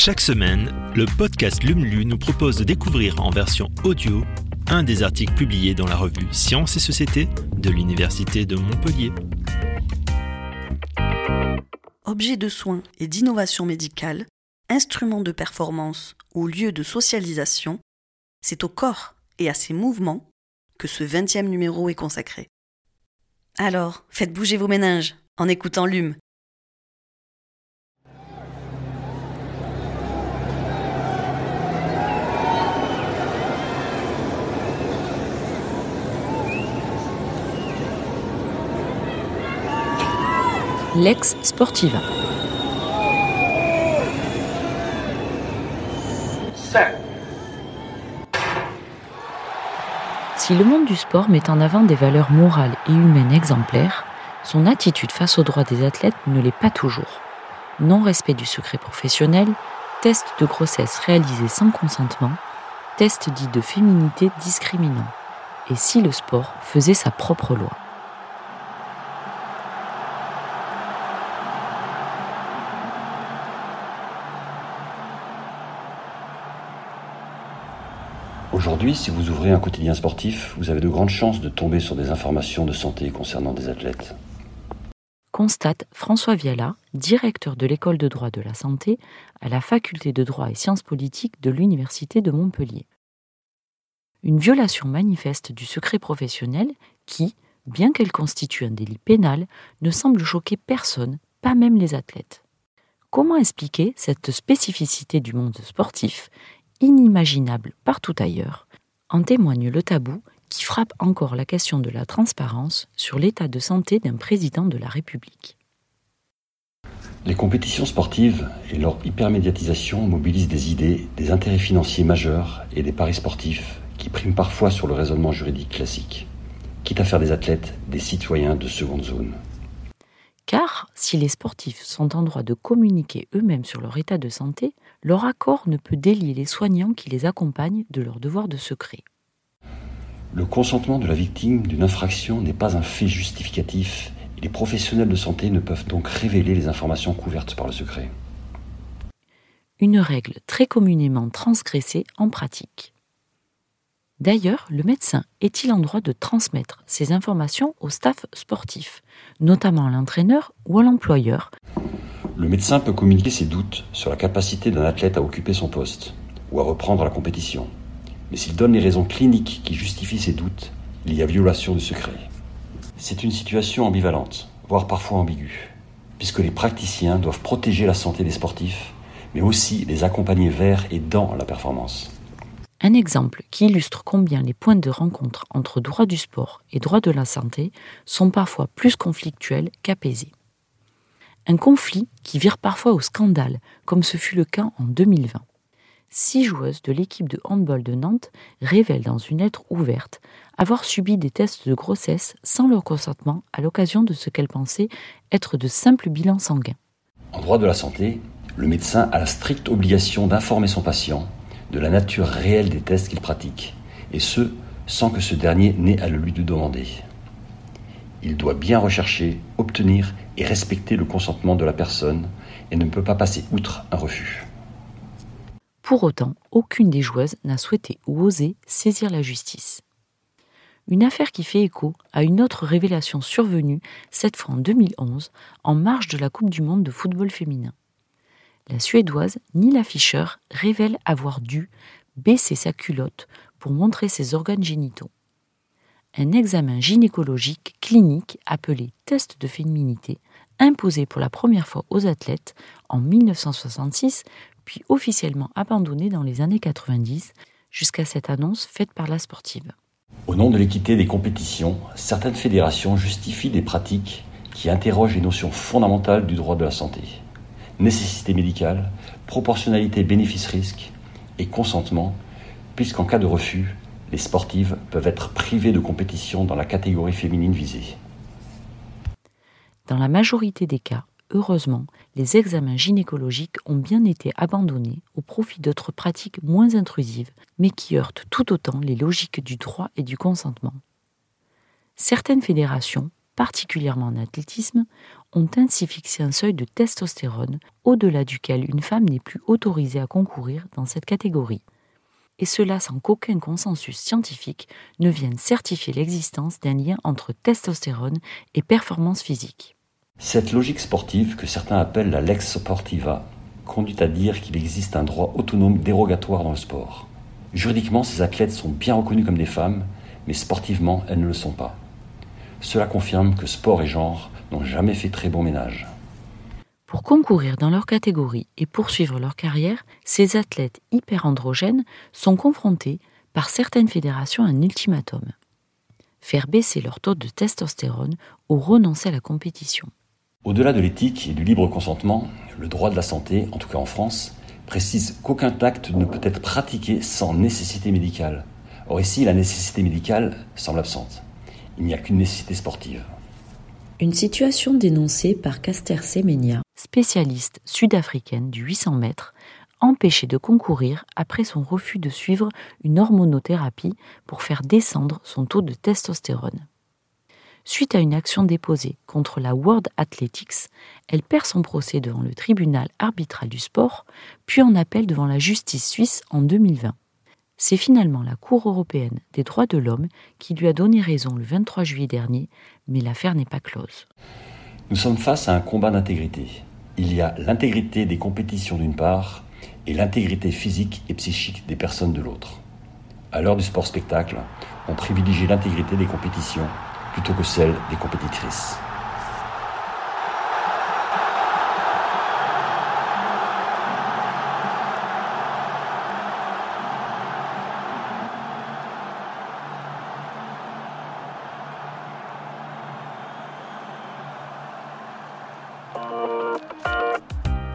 Chaque semaine, le podcast LUMLU nous propose de découvrir en version audio un des articles publiés dans la revue Sciences et Société de l'Université de Montpellier. Objets de soins et d'innovation médicale, instruments de performance ou lieux de socialisation, c'est au corps et à ses mouvements que ce 20e numéro est consacré. Alors, faites bouger vos méninges en écoutant LUM. Lex Sportiva. Si le monde du sport met en avant des valeurs morales et humaines exemplaires, son attitude face aux droits des athlètes ne l'est pas toujours. Non-respect du secret professionnel, test de grossesse réalisé sans consentement, test dit de féminité discriminant. Et si le sport faisait sa propre loi? Aujourd'hui, si vous ouvrez un quotidien sportif, vous avez de grandes chances de tomber sur des informations de santé concernant des athlètes. Constate François Viala, directeur de l'école de droit de la santé à la faculté de droit et sciences politiques de l'Université de Montpellier. Une violation manifeste du secret professionnel qui, bien qu'elle constitue un délit pénal, ne semble choquer personne, pas même les athlètes. Comment expliquer cette spécificité du monde sportif inimaginable partout ailleurs, en témoigne le tabou qui frappe encore la question de la transparence sur l'état de santé d'un président de la République. Les compétitions sportives et leur hypermédiatisation mobilisent des idées, des intérêts financiers majeurs et des paris sportifs qui priment parfois sur le raisonnement juridique classique, quitte à faire des athlètes des citoyens de seconde zone. Car si les sportifs sont en droit de communiquer eux-mêmes sur leur état de santé, leur accord ne peut délier les soignants qui les accompagnent de leur devoir de secret. Le consentement de la victime d'une infraction n'est pas un fait justificatif et les professionnels de santé ne peuvent donc révéler les informations couvertes par le secret. Une règle très communément transgressée en pratique. D'ailleurs, le médecin est-il en droit de transmettre ces informations au staff sportif, notamment à l'entraîneur ou à l'employeur? Le médecin peut communiquer ses doutes sur la capacité d'un athlète à occuper son poste ou à reprendre la compétition. Mais s'il donne les raisons cliniques qui justifient ces doutes, il y a violation du secret. C'est une situation ambivalente, voire parfois ambiguë, puisque les praticiens doivent protéger la santé des sportifs, mais aussi les accompagner vers et dans la performance. Un exemple qui illustre combien les points de rencontre entre droit du sport et droit de la santé sont parfois plus conflictuels qu'apaisés. Un conflit qui vire parfois au scandale, comme ce fut le cas en 2020. Six joueuses de l'équipe de handball de Nantes révèlent dans une lettre ouverte avoir subi des tests de grossesse sans leur consentement à l'occasion de ce qu'elles pensaient être de simples bilans sanguins. En droit de la santé, le médecin a la stricte obligation d'informer son patient de la nature réelle des tests qu'il pratique, et ce, sans que ce dernier n'ait à le lui demander. Il doit bien rechercher, obtenir et respecter le consentement de la personne et ne peut pas passer outre un refus. Pour autant, aucune des joueuses n'a souhaité ou osé saisir la justice. Une affaire qui fait écho à une autre révélation survenue, cette fois en 2011, en marge de la Coupe du Monde de football féminin la Suédoise Nila Fischer révèle avoir dû baisser sa culotte pour montrer ses organes génitaux. Un examen gynécologique clinique appelé test de féminité, imposé pour la première fois aux athlètes en 1966, puis officiellement abandonné dans les années 90, jusqu'à cette annonce faite par la sportive. Au nom de l'équité des compétitions, certaines fédérations justifient des pratiques qui interrogent les notions fondamentales du droit de la santé nécessité médicale, proportionnalité bénéfice-risque et consentement, puisqu'en cas de refus, les sportives peuvent être privées de compétition dans la catégorie féminine visée. Dans la majorité des cas, heureusement, les examens gynécologiques ont bien été abandonnés au profit d'autres pratiques moins intrusives, mais qui heurtent tout autant les logiques du droit et du consentement. Certaines fédérations particulièrement en athlétisme, ont ainsi fixé un seuil de testostérone au-delà duquel une femme n'est plus autorisée à concourir dans cette catégorie. Et cela sans qu'aucun consensus scientifique ne vienne certifier l'existence d'un lien entre testostérone et performance physique. Cette logique sportive, que certains appellent la lex sportiva, conduit à dire qu'il existe un droit autonome dérogatoire dans le sport. Juridiquement, ces athlètes sont bien reconnus comme des femmes, mais sportivement, elles ne le sont pas. Cela confirme que sport et genre n'ont jamais fait très bon ménage. Pour concourir dans leur catégorie et poursuivre leur carrière, ces athlètes hyperandrogènes sont confrontés par certaines fédérations à un ultimatum. Faire baisser leur taux de testostérone ou renoncer à la compétition. Au-delà de l'éthique et du libre consentement, le droit de la santé, en tout cas en France, précise qu'aucun acte ne peut être pratiqué sans nécessité médicale. Or ici, la nécessité médicale semble absente. Il n'y a qu'une nécessité sportive. Une situation dénoncée par Caster Semenya, spécialiste sud-africaine du 800 mètres, empêchée de concourir après son refus de suivre une hormonothérapie pour faire descendre son taux de testostérone. Suite à une action déposée contre la World Athletics, elle perd son procès devant le tribunal arbitral du sport, puis en appel devant la justice suisse en 2020. C'est finalement la Cour européenne des droits de l'homme qui lui a donné raison le 23 juillet dernier, mais l'affaire n'est pas close. Nous sommes face à un combat d'intégrité. Il y a l'intégrité des compétitions d'une part et l'intégrité physique et psychique des personnes de l'autre. À l'heure du sport spectacle, on privilégie l'intégrité des compétitions plutôt que celle des compétitrices.